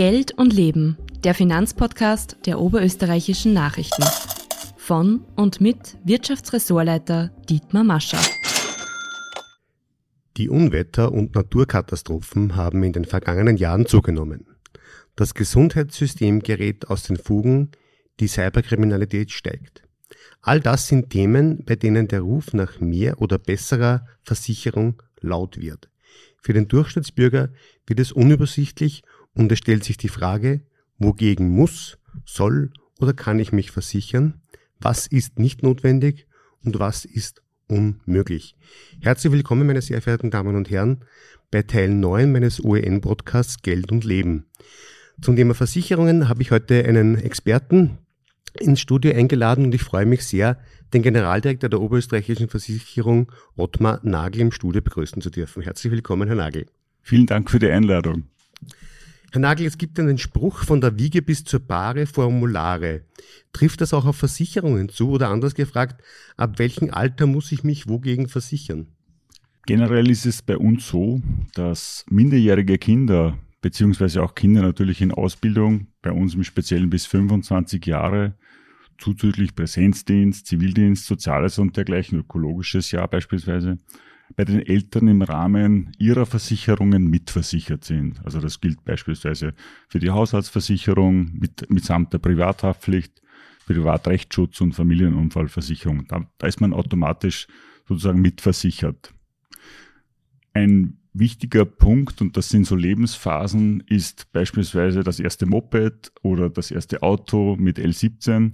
Geld und Leben, der Finanzpodcast der oberösterreichischen Nachrichten. Von und mit Wirtschaftsressortleiter Dietmar Mascher. Die Unwetter und Naturkatastrophen haben in den vergangenen Jahren zugenommen. Das Gesundheitssystem gerät aus den Fugen, die Cyberkriminalität steigt. All das sind Themen, bei denen der Ruf nach mehr oder besserer Versicherung laut wird. Für den Durchschnittsbürger wird es unübersichtlich und es stellt sich die Frage, wogegen muss, soll oder kann ich mich versichern? Was ist nicht notwendig und was ist unmöglich? Herzlich willkommen, meine sehr verehrten Damen und Herren, bei Teil 9 meines OEN-Podcasts Geld und Leben. Zum Thema Versicherungen habe ich heute einen Experten ins Studio eingeladen und ich freue mich sehr, den Generaldirektor der Oberösterreichischen Versicherung Ottmar Nagel im Studio begrüßen zu dürfen. Herzlich willkommen, Herr Nagel. Vielen Dank für die Einladung. Herr Nagel, es gibt einen Spruch von der Wiege bis zur Bahre Formulare. Trifft das auch auf Versicherungen zu oder anders gefragt, ab welchem Alter muss ich mich wogegen versichern? Generell ist es bei uns so, dass minderjährige Kinder beziehungsweise auch Kinder natürlich in Ausbildung, bei uns im Speziellen bis 25 Jahre, zuzüglich Präsenzdienst, Zivildienst, Soziales und dergleichen, ökologisches Jahr beispielsweise, bei den Eltern im Rahmen ihrer Versicherungen mitversichert sind. Also das gilt beispielsweise für die Haushaltsversicherung mit, mitsamt der Privathaftpflicht, Privatrechtsschutz und Familienunfallversicherung. Da, da ist man automatisch sozusagen mitversichert. Ein wichtiger Punkt, und das sind so Lebensphasen, ist beispielsweise das erste Moped oder das erste Auto mit L17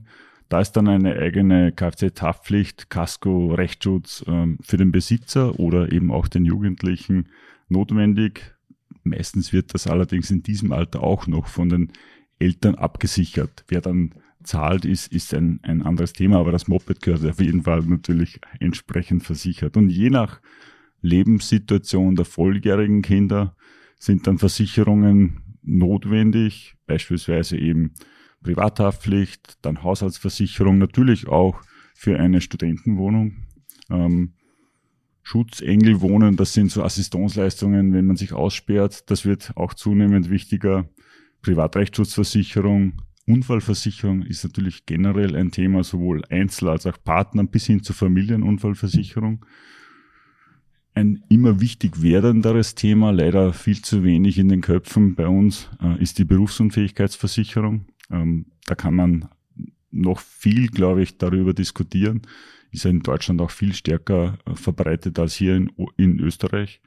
da ist dann eine eigene Kfz-Haftpflicht, Casco, Rechtsschutz ähm, für den Besitzer oder eben auch den Jugendlichen notwendig. Meistens wird das allerdings in diesem Alter auch noch von den Eltern abgesichert. Wer dann zahlt, ist, ist ein, ein anderes Thema, aber das Moped gehört auf jeden Fall natürlich entsprechend versichert. Und je nach Lebenssituation der volljährigen Kinder sind dann Versicherungen notwendig, beispielsweise eben Privathaftpflicht, dann Haushaltsversicherung, natürlich auch für eine Studentenwohnung. Ähm, Schutzengelwohnen, das sind so Assistenzleistungen, wenn man sich aussperrt, das wird auch zunehmend wichtiger. Privatrechtsschutzversicherung, Unfallversicherung ist natürlich generell ein Thema, sowohl Einzel- als auch Partner bis hin zur Familienunfallversicherung. Ein immer wichtig werdenderes Thema, leider viel zu wenig in den Köpfen bei uns, äh, ist die Berufsunfähigkeitsversicherung. Ähm, da kann man noch viel, glaube ich, darüber diskutieren. Ist ja in Deutschland auch viel stärker äh, verbreitet als hier in, in Österreich.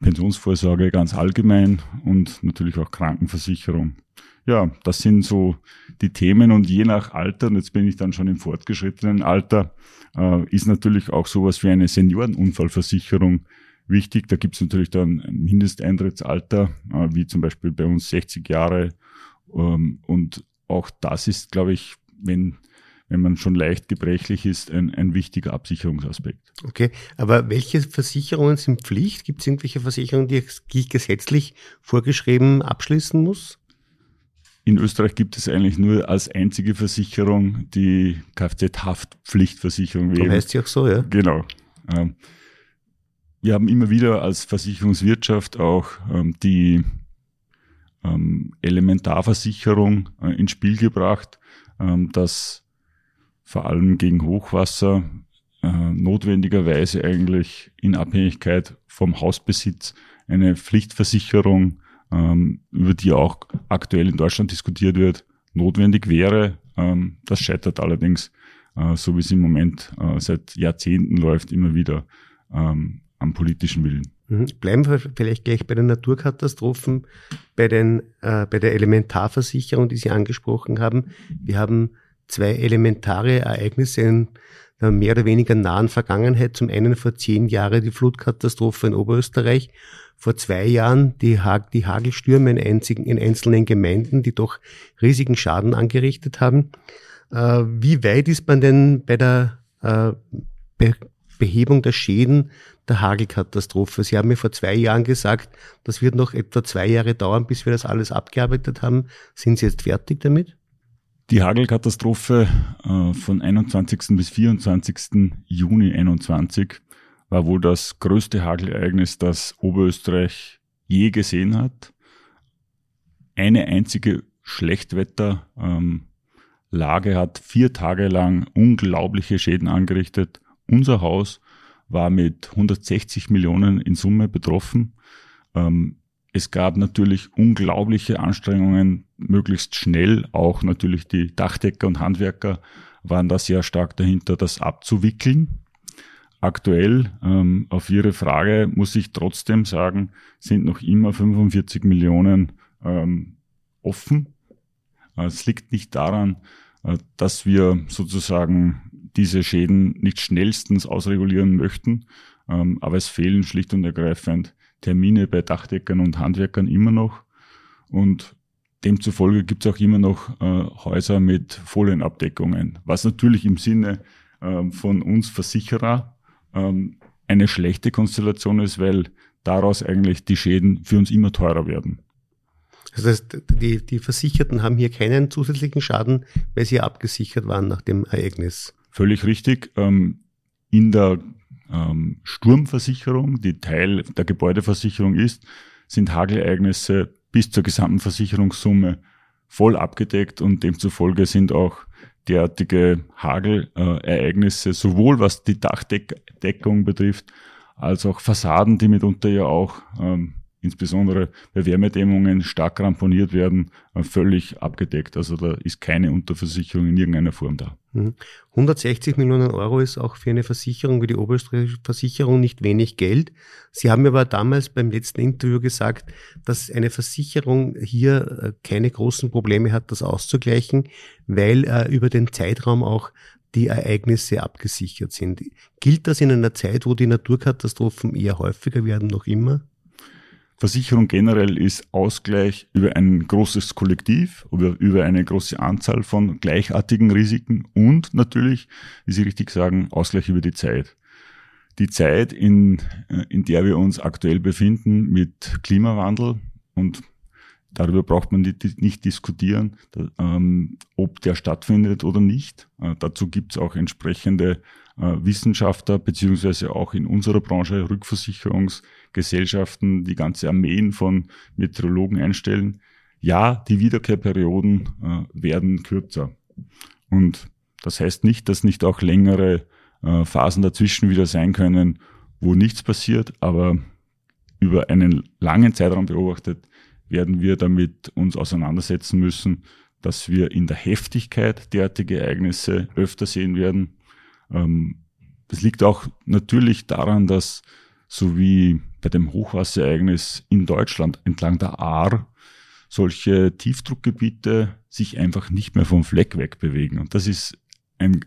Pensionsvorsorge ganz allgemein und natürlich auch Krankenversicherung. Ja, das sind so die Themen und je nach Alter, und jetzt bin ich dann schon im fortgeschrittenen Alter, äh, ist natürlich auch sowas wie eine Seniorenunfallversicherung wichtig. Da gibt es natürlich dann ein Mindesteintrittsalter, äh, wie zum Beispiel bei uns 60 Jahre und auch das ist, glaube ich, wenn, wenn man schon leicht gebrechlich ist, ein, ein wichtiger Absicherungsaspekt. Okay, aber welche Versicherungen sind Pflicht? Gibt es irgendwelche Versicherungen, die ich gesetzlich vorgeschrieben abschließen muss? In Österreich gibt es eigentlich nur als einzige Versicherung die Kfz-Haftpflichtversicherung. So heißt sie auch so, ja? Genau. Ähm, wir haben immer wieder als Versicherungswirtschaft auch ähm, die ähm, Elementarversicherung äh, ins Spiel gebracht, ähm, dass vor allem gegen Hochwasser äh, notwendigerweise eigentlich in Abhängigkeit vom Hausbesitz eine Pflichtversicherung, ähm, über die auch aktuell in Deutschland diskutiert wird, notwendig wäre. Ähm, das scheitert allerdings, äh, so wie es im Moment äh, seit Jahrzehnten läuft, immer wieder ähm, am politischen Willen. Mhm. Bleiben wir vielleicht gleich bei den Naturkatastrophen, bei, den, äh, bei der Elementarversicherung, die Sie angesprochen haben. Wir haben zwei elementare Ereignisse in der mehr oder weniger nahen Vergangenheit. Zum einen vor zehn Jahren die Flutkatastrophe in Oberösterreich, vor zwei Jahren die, Hag die Hagelstürme in, einzigen, in einzelnen Gemeinden, die doch riesigen Schaden angerichtet haben. Äh, wie weit ist man denn bei der äh, Behebung der Schäden der Hagelkatastrophe. Sie haben mir vor zwei Jahren gesagt, das wird noch etwa zwei Jahre dauern, bis wir das alles abgearbeitet haben. Sind Sie jetzt fertig damit? Die Hagelkatastrophe äh, von 21. bis 24. Juni 21 war wohl das größte Hagelereignis, das Oberösterreich je gesehen hat. eine einzige Schlechtwetterlage ähm, hat vier Tage lang unglaubliche Schäden angerichtet. Unser Haus war mit 160 Millionen in Summe betroffen. Ähm, es gab natürlich unglaubliche Anstrengungen, möglichst schnell. Auch natürlich die Dachdecker und Handwerker waren da sehr stark dahinter, das abzuwickeln. Aktuell, ähm, auf Ihre Frage, muss ich trotzdem sagen, sind noch immer 45 Millionen ähm, offen. Äh, es liegt nicht daran, äh, dass wir sozusagen diese Schäden nicht schnellstens ausregulieren möchten, ähm, aber es fehlen schlicht und ergreifend Termine bei Dachdeckern und Handwerkern immer noch. Und demzufolge gibt es auch immer noch äh, Häuser mit Folienabdeckungen, was natürlich im Sinne äh, von uns Versicherer ähm, eine schlechte Konstellation ist, weil daraus eigentlich die Schäden für uns immer teurer werden. Das heißt, die, die Versicherten haben hier keinen zusätzlichen Schaden, weil sie abgesichert waren nach dem Ereignis. Völlig richtig. Ähm, in der ähm, Sturmversicherung, die Teil der Gebäudeversicherung ist, sind Hagelereignisse bis zur gesamten Versicherungssumme voll abgedeckt und demzufolge sind auch derartige Hagelereignisse, sowohl was die Dachdeckung betrifft, als auch Fassaden, die mitunter ja auch ähm, insbesondere bei Wärmedämmungen stark ramponiert werden, äh, völlig abgedeckt. Also da ist keine Unterversicherung in irgendeiner Form da. 160 mhm. Millionen Euro ist auch für eine Versicherung wie die Oberösterreichische Versicherung nicht wenig Geld. Sie haben aber damals beim letzten Interview gesagt, dass eine Versicherung hier äh, keine großen Probleme hat, das auszugleichen, weil äh, über den Zeitraum auch die Ereignisse abgesichert sind. Gilt das in einer Zeit, wo die Naturkatastrophen eher häufiger werden, noch immer? Versicherung generell ist Ausgleich über ein großes Kollektiv, über, eine große Anzahl von gleichartigen Risiken und natürlich, wie Sie richtig sagen, Ausgleich über die Zeit. Die Zeit, in, äh, in der wir uns aktuell befinden mit Klimawandel und darüber braucht man nicht diskutieren, ähm, ob der stattfindet oder nicht. Äh, dazu gibt es auch entsprechende äh, Wissenschaftler beziehungsweise auch in unserer Branche Rückversicherungsgesellschaften, die ganze Armeen von Meteorologen einstellen. Ja, die Wiederkehrperioden äh, werden kürzer. Und das heißt nicht, dass nicht auch längere Phasen dazwischen wieder sein können, wo nichts passiert, aber über einen langen Zeitraum beobachtet werden wir damit uns auseinandersetzen müssen, dass wir in der Heftigkeit derartige Ereignisse öfter sehen werden ähm, das liegt auch natürlich daran, dass so wie bei dem Hochwasserereignis in Deutschland entlang der Ahr solche Tiefdruckgebiete sich einfach nicht mehr vom Fleck weg bewegen. Und das ist ein,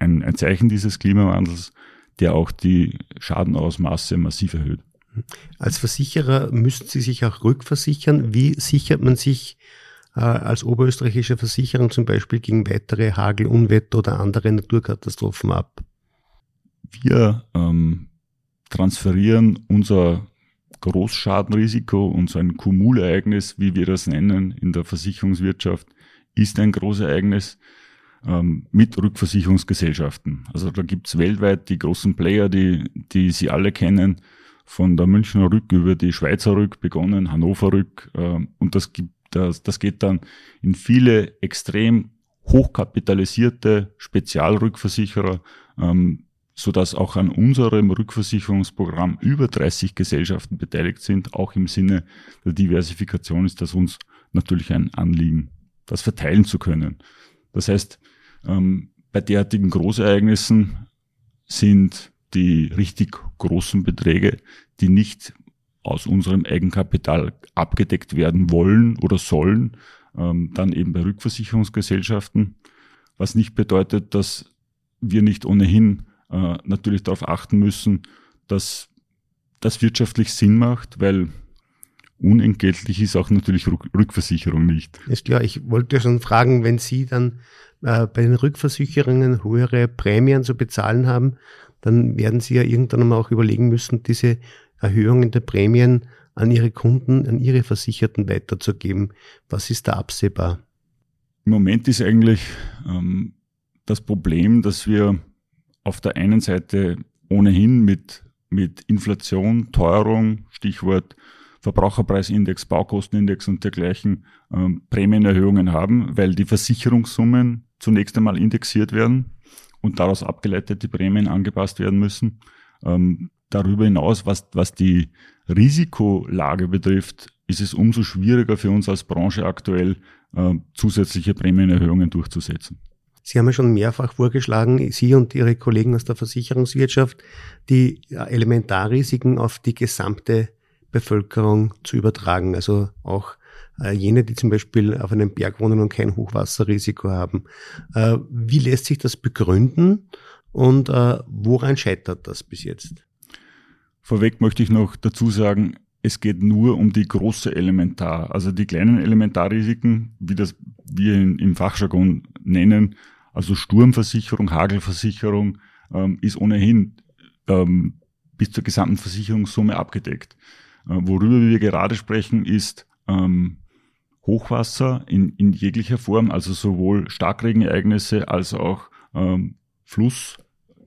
ein, ein Zeichen dieses Klimawandels, der auch die Schadenausmaße massiv erhöht. Als Versicherer müssen Sie sich auch rückversichern. Wie sichert man sich äh, als oberösterreichische Versicherung zum Beispiel gegen weitere Hagel, Unwetter oder andere Naturkatastrophen ab? Wir ähm, transferieren unser Großschadenrisiko und so Kumulereignis, wie wir das nennen in der Versicherungswirtschaft, ist ein Großereignis ähm, mit Rückversicherungsgesellschaften. Also da gibt's weltweit die großen Player, die, die Sie alle kennen, von der Münchner Rück über die Schweizer Rück begonnen, Hannover Rück äh, und das gibt das, das geht dann in viele extrem hochkapitalisierte Spezialrückversicherer, ähm, so dass auch an unserem Rückversicherungsprogramm über 30 Gesellschaften beteiligt sind. Auch im Sinne der Diversifikation ist das uns natürlich ein Anliegen, das verteilen zu können. Das heißt, ähm, bei derartigen Großereignissen sind die richtig großen Beträge, die nicht aus unserem Eigenkapital abgedeckt werden wollen oder sollen, ähm, dann eben bei Rückversicherungsgesellschaften, was nicht bedeutet, dass wir nicht ohnehin äh, natürlich darauf achten müssen, dass das wirtschaftlich Sinn macht, weil unentgeltlich ist auch natürlich Rückversicherung nicht. Ist klar, ich wollte schon fragen, wenn Sie dann äh, bei den Rückversicherungen höhere Prämien zu bezahlen haben, dann werden Sie ja irgendwann mal auch überlegen müssen, diese Erhöhungen der Prämien an ihre Kunden, an ihre Versicherten weiterzugeben. Was ist da absehbar? Im Moment ist eigentlich ähm, das Problem, dass wir auf der einen Seite ohnehin mit, mit Inflation, Teuerung, Stichwort Verbraucherpreisindex, Baukostenindex und dergleichen ähm, Prämienerhöhungen haben, weil die Versicherungssummen zunächst einmal indexiert werden und daraus abgeleitet die Prämien angepasst werden müssen. Ähm, darüber hinaus, was, was die Risikolage betrifft, ist es umso schwieriger für uns als Branche aktuell, äh, zusätzliche Prämienerhöhungen durchzusetzen. Sie haben ja schon mehrfach vorgeschlagen, Sie und Ihre Kollegen aus der Versicherungswirtschaft, die Elementarrisiken auf die gesamte Bevölkerung zu übertragen. Also auch jene, die zum Beispiel auf einem Berg wohnen und kein Hochwasserrisiko haben. Äh, wie lässt sich das begründen und äh, woran scheitert das bis jetzt? Vorweg möchte ich noch dazu sagen, es geht nur um die große Elementar, also die kleinen Elementarrisiken, wie das wir im Fachjargon nennen, also Sturmversicherung, Hagelversicherung, ähm, ist ohnehin ähm, bis zur gesamten Versicherungssumme abgedeckt. Äh, worüber wir gerade sprechen, ist ähm, Hochwasser in, in jeglicher Form, also sowohl Starkregenereignisse als auch ähm, Fluss,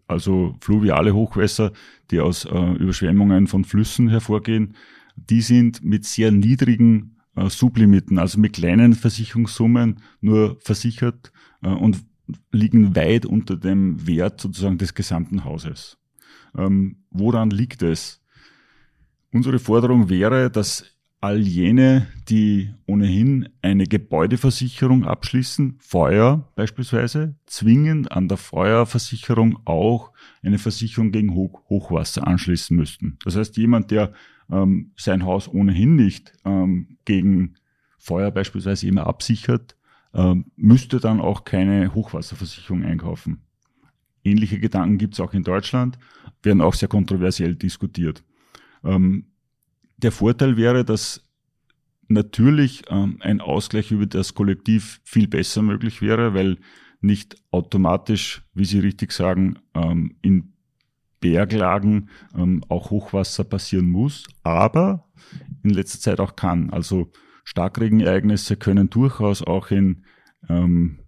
also fluviale Hochwässer, die aus äh, Überschwemmungen von Flüssen hervorgehen, die sind mit sehr niedrigen äh, Sublimiten, also mit kleinen Versicherungssummen nur versichert äh, und liegen weit unter dem Wert sozusagen des gesamten Hauses. Ähm, woran liegt es? Unsere Forderung wäre, dass all jene, die ohnehin eine Gebäudeversicherung abschließen, Feuer beispielsweise, zwingend an der Feuerversicherung auch eine Versicherung gegen Hoch Hochwasser anschließen müssten. Das heißt, jemand, der ähm, sein Haus ohnehin nicht ähm, gegen Feuer beispielsweise immer absichert, ähm, müsste dann auch keine Hochwasserversicherung einkaufen. Ähnliche Gedanken gibt es auch in Deutschland, werden auch sehr kontroversiell diskutiert. Ähm, der Vorteil wäre, dass natürlich ähm, ein Ausgleich über das Kollektiv viel besser möglich wäre, weil nicht automatisch, wie Sie richtig sagen, ähm, in Berglagen ähm, auch Hochwasser passieren muss, aber in letzter Zeit auch kann. Also Starkregenereignisse können durchaus auch in, ähm,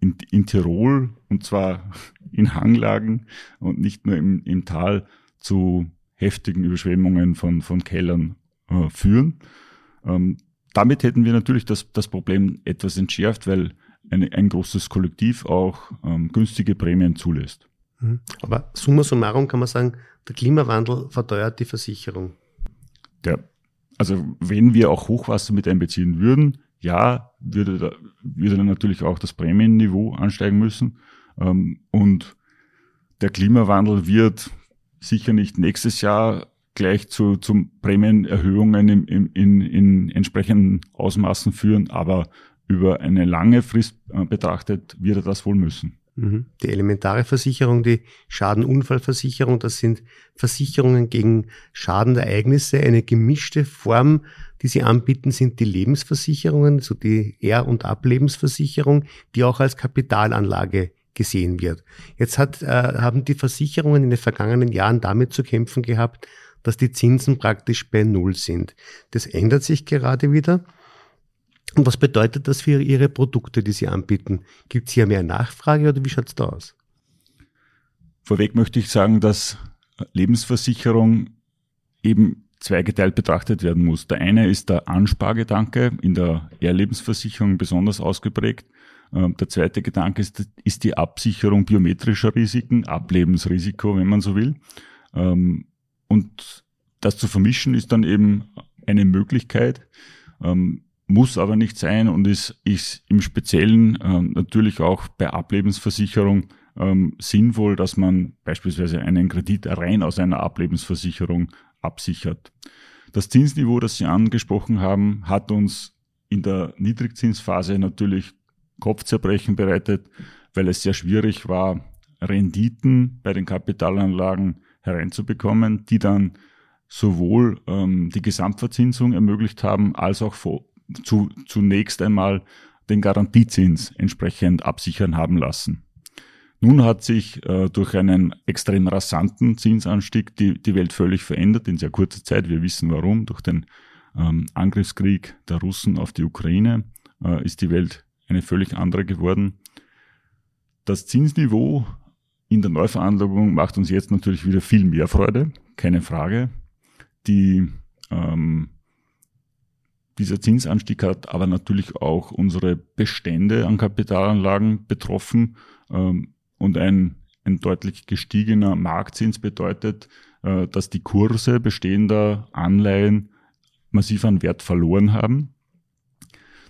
in, in Tirol und zwar in Hanglagen und nicht nur im, im Tal zu heftigen Überschwemmungen von, von Kellern äh, führen. Ähm, damit hätten wir natürlich das, das Problem etwas entschärft, weil eine, ein großes Kollektiv auch ähm, günstige Prämien zulässt. Mhm. Aber summa summarum kann man sagen, der Klimawandel verteuert die Versicherung. Der, also wenn wir auch Hochwasser mit einbeziehen würden, ja, würde, da, würde dann natürlich auch das Prämienniveau ansteigen müssen. Ähm, und der Klimawandel wird sicher nicht nächstes Jahr gleich zu, zu Prämienerhöhungen im, im, in, in entsprechenden Ausmaßen führen, aber über eine lange Frist äh, betrachtet wird er das wohl müssen. Mhm. Die elementare Versicherung, die Schadenunfallversicherung, das sind Versicherungen gegen Schadenereignisse. Eine gemischte Form, die sie anbieten, sind die Lebensversicherungen, so die Er- und Ablebensversicherung, die auch als Kapitalanlage gesehen wird. Jetzt hat, äh, haben die Versicherungen in den vergangenen Jahren damit zu kämpfen gehabt, dass die Zinsen praktisch bei Null sind. Das ändert sich gerade wieder. Und was bedeutet das für Ihre Produkte, die Sie anbieten? Gibt es hier mehr Nachfrage oder wie schaut es da aus? Vorweg möchte ich sagen, dass Lebensversicherung eben zweigeteilt betrachtet werden muss. Der eine ist der Anspargedanke, in der Ehrlebensversicherung besonders ausgeprägt. Ähm, der zweite Gedanke ist, ist die Absicherung biometrischer Risiken, Ablebensrisiko, wenn man so will. Ähm, und das zu vermischen ist dann eben eine Möglichkeit, ähm, muss aber nicht sein und ist, ist im Speziellen natürlich auch bei Ablebensversicherung sinnvoll, dass man beispielsweise einen Kredit rein aus einer Ablebensversicherung absichert. Das Zinsniveau, das Sie angesprochen haben, hat uns in der Niedrigzinsphase natürlich Kopfzerbrechen bereitet, weil es sehr schwierig war, Renditen bei den Kapitalanlagen hereinzubekommen, die dann sowohl ähm, die Gesamtverzinsung ermöglicht haben, als auch vor, zu, zunächst einmal den Garantiezins entsprechend absichern haben lassen. Nun hat sich äh, durch einen extrem rasanten Zinsanstieg die, die Welt völlig verändert in sehr kurzer Zeit. Wir wissen warum. Durch den ähm, Angriffskrieg der Russen auf die Ukraine äh, ist die Welt eine völlig andere geworden. Das Zinsniveau in der Neuveranlagung macht uns jetzt natürlich wieder viel mehr Freude, keine Frage. Die ähm, dieser Zinsanstieg hat aber natürlich auch unsere Bestände an Kapitalanlagen betroffen ähm, und ein, ein deutlich gestiegener Marktzins bedeutet, äh, dass die Kurse bestehender Anleihen massiv an Wert verloren haben.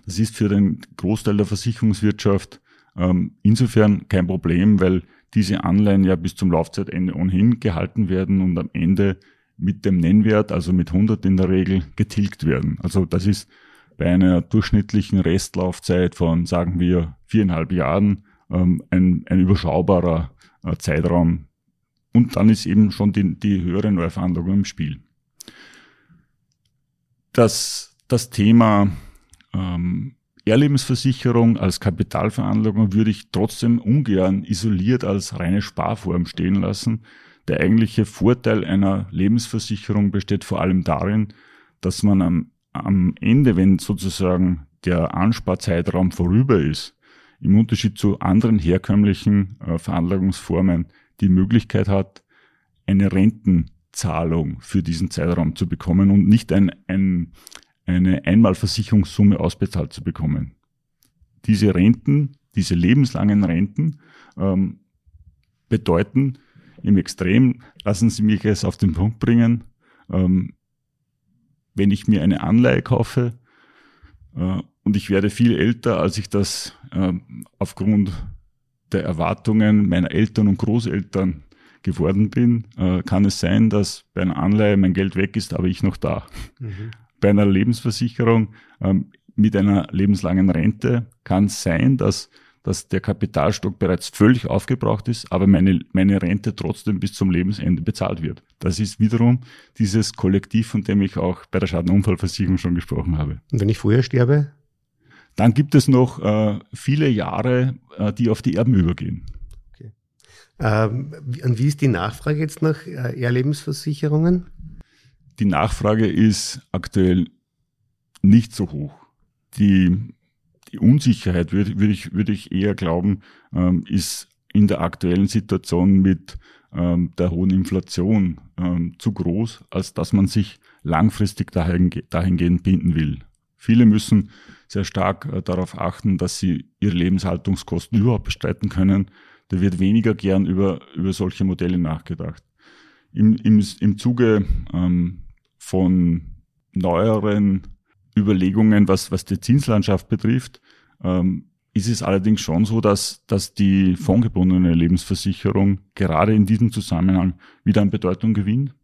Das ist für den Großteil der Versicherungswirtschaft ähm, insofern kein Problem, weil diese Anleihen ja bis zum Laufzeitende ohnehin gehalten werden und am Ende mit dem Nennwert, also mit 100 in der Regel, getilgt werden. Also das ist bei einer durchschnittlichen Restlaufzeit von, sagen wir, viereinhalb Jahren ähm, ein, ein überschaubarer äh, Zeitraum. Und dann ist eben schon die, die höhere Neuveranlagung im Spiel. Das, das Thema ähm, Erlebensversicherung als Kapitalveranlagung würde ich trotzdem ungern isoliert als reine Sparform stehen lassen. Der eigentliche Vorteil einer Lebensversicherung besteht vor allem darin, dass man am, am Ende, wenn sozusagen der Ansparzeitraum vorüber ist, im Unterschied zu anderen herkömmlichen äh, Veranlagungsformen die Möglichkeit hat, eine Rentenzahlung für diesen Zeitraum zu bekommen und nicht ein, ein, eine Einmalversicherungssumme ausbezahlt zu bekommen. Diese Renten, diese lebenslangen Renten ähm, bedeuten im Extrem, lassen Sie mich es auf den Punkt bringen, ähm, wenn ich mir eine Anleihe kaufe äh, und ich werde viel älter, als ich das äh, aufgrund der Erwartungen meiner Eltern und Großeltern geworden bin, äh, kann es sein, dass bei einer Anleihe mein Geld weg ist, aber ich noch da. Mhm bei einer Lebensversicherung ähm, mit einer lebenslangen Rente kann es sein, dass, dass der Kapitalstock bereits völlig aufgebraucht ist, aber meine, meine Rente trotzdem bis zum Lebensende bezahlt wird. Das ist wiederum dieses Kollektiv, von dem ich auch bei der Schadenunfallversicherung schon gesprochen habe. Und wenn ich vorher sterbe? Dann gibt es noch äh, viele Jahre, äh, die auf die Erben übergehen. Okay. Ähm, und wie ist die Nachfrage jetzt nach äh, Erlebensversicherungen? Die Nachfrage ist aktuell nicht so hoch. Die, die Unsicherheit, würde, würde, ich, würde ich eher glauben, ähm, ist in der aktuellen Situation mit ähm, der hohen Inflation ähm, zu groß, als dass man sich langfristig dahin, dahingehend binden will. Viele müssen sehr stark äh, darauf achten, dass sie ihre Lebenshaltungskosten überhaupt bestreiten können. Da wird weniger gern über, über solche Modelle nachgedacht. Im, im, im Zuge ähm, von neueren Überlegungen, was, was die Zinslandschaft betrifft, ähm, ist es allerdings schon so, dass, dass die fondgebundene Lebensversicherung gerade in diesem Zusammenhang wieder an Bedeutung gewinnt.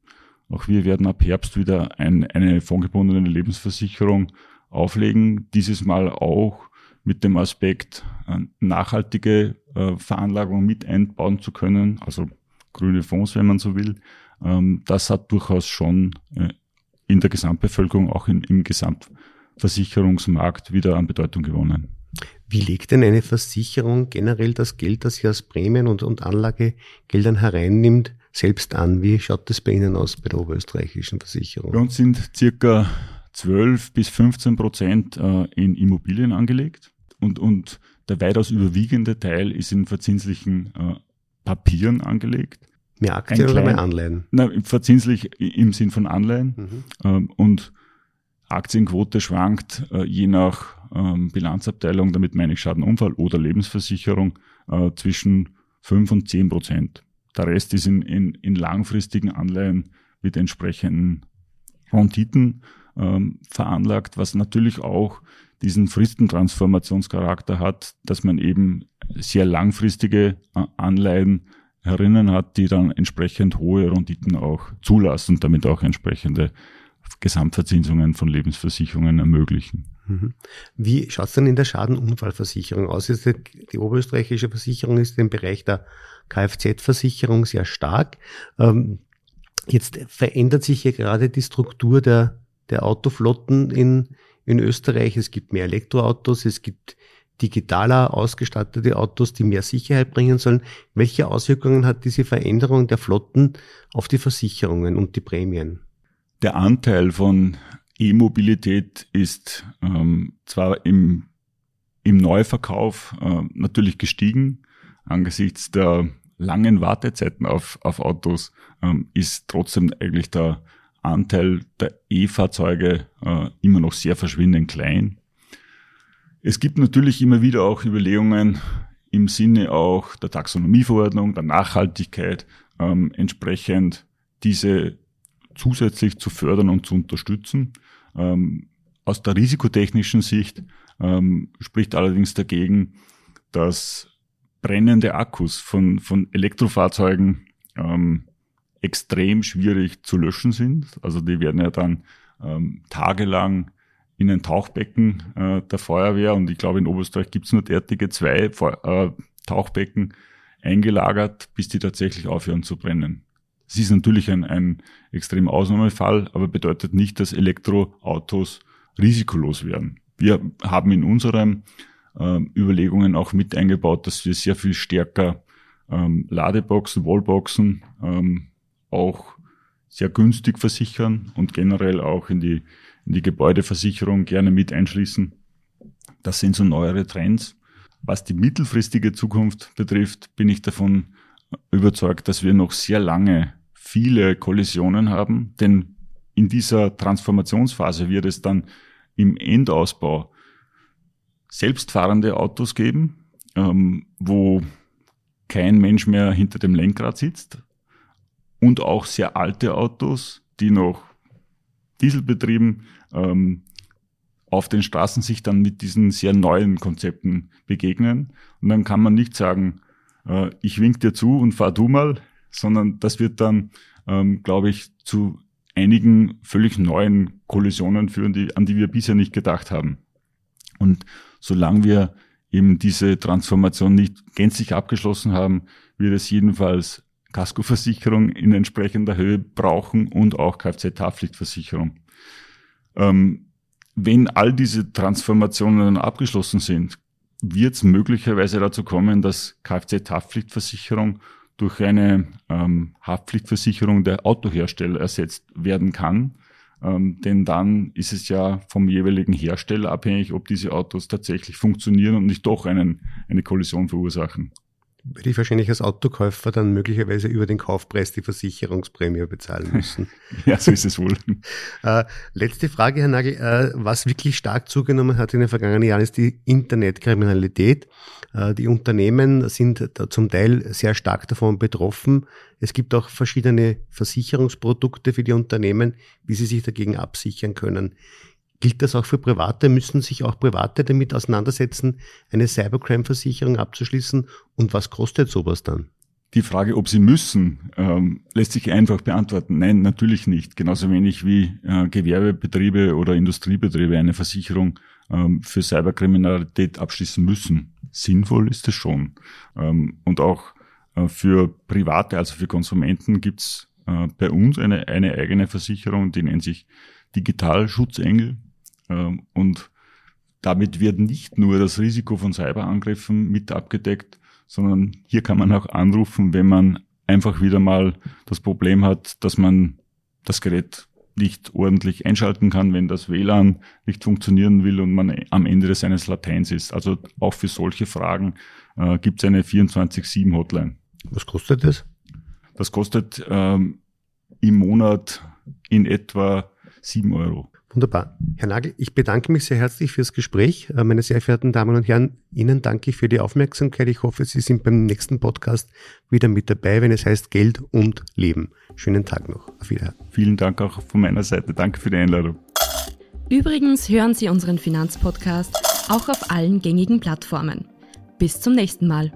Auch wir werden ab Herbst wieder ein, eine fondgebundene Lebensversicherung auflegen, dieses Mal auch mit dem Aspekt, äh, nachhaltige äh, Veranlagung mit einbauen zu können, also grüne Fonds, wenn man so will. Ähm, das hat durchaus schon äh, in der Gesamtbevölkerung, auch in, im Gesamtversicherungsmarkt wieder an Bedeutung gewonnen. Wie legt denn eine Versicherung generell das Geld, das sie aus Prämien und, und Anlagegeldern hereinnimmt, selbst an? Wie schaut das bei Ihnen aus bei der oberösterreichischen Versicherung? Bei uns sind circa 12 bis 15 Prozent äh, in Immobilien angelegt und, und der weitaus überwiegende Teil ist in verzinslichen äh, Papieren angelegt. Mehr Aktien oder mehr Anleihen? Nein, verzinslich im Sinn von Anleihen. Mhm. Ähm, und Aktienquote schwankt äh, je nach ähm, Bilanzabteilung, damit meine ich Schadenunfall oder Lebensversicherung, äh, zwischen 5 und 10 Prozent. Der Rest ist in, in, in langfristigen Anleihen mit entsprechenden Renditen ähm, veranlagt, was natürlich auch diesen Fristentransformationscharakter hat, dass man eben sehr langfristige äh, Anleihen herinnen hat, die dann entsprechend hohe Renditen auch zulassen und damit auch entsprechende Gesamtverzinsungen von Lebensversicherungen ermöglichen. Mhm. Wie schaut es denn in der Schadenunfallversicherung aus? Die oberösterreichische Versicherung ist im Bereich der Kfz-Versicherung sehr stark. Ähm, jetzt verändert sich ja gerade die Struktur der, der Autoflotten in, in Österreich. Es gibt mehr Elektroautos, es gibt digitaler ausgestattete Autos, die mehr Sicherheit bringen sollen. Welche Auswirkungen hat diese Veränderung der Flotten auf die Versicherungen und die Prämien? Der Anteil von E-Mobilität ist ähm, zwar im, im Neuverkauf äh, natürlich gestiegen, angesichts der langen Wartezeiten auf, auf Autos ähm, ist trotzdem eigentlich der Anteil der E-Fahrzeuge äh, immer noch sehr verschwindend klein. Es gibt natürlich immer wieder auch Überlegungen im Sinne auch der Taxonomieverordnung, der Nachhaltigkeit, ähm, entsprechend diese zusätzlich zu fördern und zu unterstützen. Ähm, aus der risikotechnischen Sicht ähm, spricht allerdings dagegen, dass brennende Akkus von, von Elektrofahrzeugen ähm, extrem schwierig zu löschen sind. Also die werden ja dann ähm, tagelang in ein Tauchbecken äh, der Feuerwehr und ich glaube in Oberösterreich gibt es nur derartige zwei äh, Tauchbecken eingelagert, bis die tatsächlich aufhören zu brennen. Es ist natürlich ein, ein extrem Ausnahmefall, aber bedeutet nicht, dass Elektroautos risikolos werden. Wir haben in unseren äh, Überlegungen auch mit eingebaut, dass wir sehr viel stärker ähm, Ladeboxen, Wallboxen ähm, auch sehr günstig versichern und generell auch in die, in die Gebäudeversicherung gerne mit einschließen. Das sind so neuere Trends. Was die mittelfristige Zukunft betrifft, bin ich davon überzeugt, dass wir noch sehr lange viele Kollisionen haben, denn in dieser Transformationsphase wird es dann im Endausbau selbstfahrende Autos geben, ähm, wo kein Mensch mehr hinter dem Lenkrad sitzt und auch sehr alte Autos, die noch dieselbetrieben ähm, auf den Straßen sich dann mit diesen sehr neuen Konzepten begegnen. Und dann kann man nicht sagen, äh, ich wink dir zu und fahr du mal, sondern das wird dann, ähm, glaube ich, zu einigen völlig neuen Kollisionen führen, die, an die wir bisher nicht gedacht haben. Und solange wir eben diese Transformation nicht gänzlich abgeschlossen haben, wird es jedenfalls Kaskoversicherung in entsprechender Höhe brauchen und auch Kfz-Haftpflichtversicherung. Ähm, wenn all diese Transformationen abgeschlossen sind, wird es möglicherweise dazu kommen, dass Kfz-Haftpflichtversicherung durch eine ähm, Haftpflichtversicherung der Autohersteller ersetzt werden kann. Ähm, denn dann ist es ja vom jeweiligen Hersteller abhängig, ob diese Autos tatsächlich funktionieren und nicht doch einen, eine Kollision verursachen würde ich wahrscheinlich als Autokäufer dann möglicherweise über den Kaufpreis die Versicherungsprämie bezahlen müssen. ja, so ist es wohl. äh, letzte Frage, Herr Nagel. Äh, was wirklich stark zugenommen hat in den vergangenen Jahren, ist die Internetkriminalität. Äh, die Unternehmen sind zum Teil sehr stark davon betroffen. Es gibt auch verschiedene Versicherungsprodukte für die Unternehmen, wie sie sich dagegen absichern können. Gilt das auch für Private? Müssen sich auch Private damit auseinandersetzen, eine Cybercrime-Versicherung abzuschließen? Und was kostet sowas dann? Die Frage, ob sie müssen, ähm, lässt sich einfach beantworten. Nein, natürlich nicht. Genauso wenig wie äh, Gewerbebetriebe oder Industriebetriebe eine Versicherung ähm, für Cyberkriminalität abschließen müssen. Sinnvoll ist es schon. Ähm, und auch äh, für Private, also für Konsumenten, gibt's äh, bei uns eine, eine eigene Versicherung, die nennt sich Digitalschutzengel. Ähm, und damit wird nicht nur das Risiko von Cyberangriffen mit abgedeckt, sondern hier kann man auch anrufen, wenn man einfach wieder mal das Problem hat, dass man das Gerät nicht ordentlich einschalten kann, wenn das WLAN nicht funktionieren will und man am Ende seines Lateins ist. Also auch für solche Fragen äh, gibt es eine 24-7-Hotline. Was kostet das? Das kostet ähm, im Monat in etwa 7 Euro. Wunderbar. Herr Nagel, ich bedanke mich sehr herzlich fürs Gespräch. Äh, meine sehr verehrten Damen und Herren, Ihnen danke ich für die Aufmerksamkeit. Ich hoffe, Sie sind beim nächsten Podcast wieder mit dabei, wenn es heißt Geld und Leben. Schönen Tag noch. Auf Wiedersehen. Vielen Dank auch von meiner Seite. Danke für die Einladung. Übrigens hören Sie unseren Finanzpodcast auch auf allen gängigen Plattformen. Bis zum nächsten Mal.